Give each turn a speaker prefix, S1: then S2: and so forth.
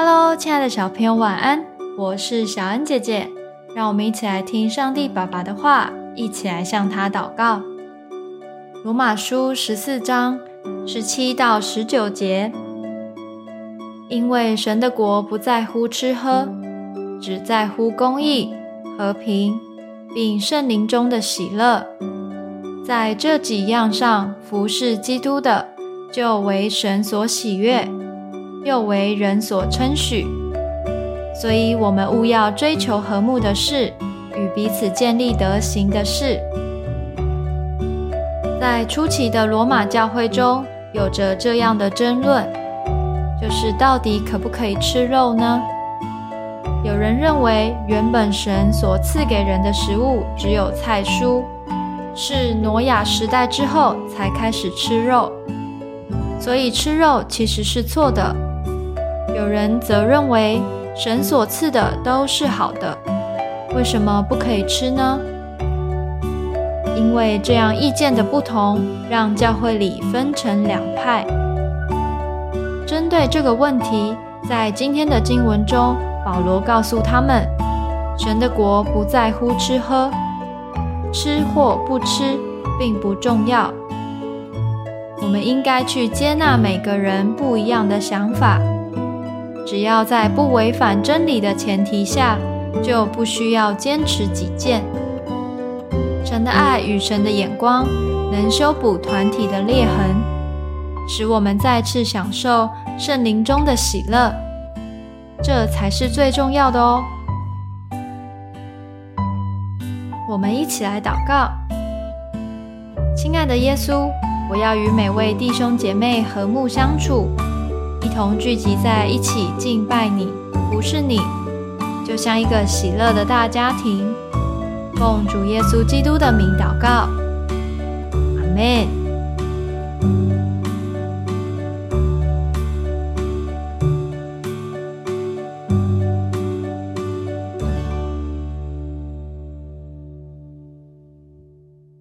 S1: Hello，亲爱的小朋友，晚安！我是小恩姐姐，让我们一起来听上帝爸爸的话，一起来向他祷告。罗马书十四章十七到十九节，因为神的国不在乎吃喝，只在乎公义、和平，并圣灵中的喜乐。在这几样上服侍基督的，就为神所喜悦。又为人所称许，所以我们务要追求和睦的事，与彼此建立德行的事。在初期的罗马教会中，有着这样的争论，就是到底可不可以吃肉呢？有人认为，原本神所赐给人的食物只有菜蔬，是挪亚时代之后才开始吃肉，所以吃肉其实是错的。有人则认为神所赐的都是好的，为什么不可以吃呢？因为这样意见的不同，让教会里分成两派。针对这个问题，在今天的经文中，保罗告诉他们：神的国不在乎吃喝，吃或不吃并不重要。我们应该去接纳每个人不一样的想法。只要在不违反真理的前提下，就不需要坚持己见。神的爱与神的眼光能修补团体的裂痕，使我们再次享受圣灵中的喜乐，这才是最重要的哦。我们一起来祷告：亲爱的耶稣，我要与每位弟兄姐妹和睦相处。一同聚集在一起敬拜你，不是你，就像一个喜乐的大家庭。奉主耶稣基督的名祷告，阿门。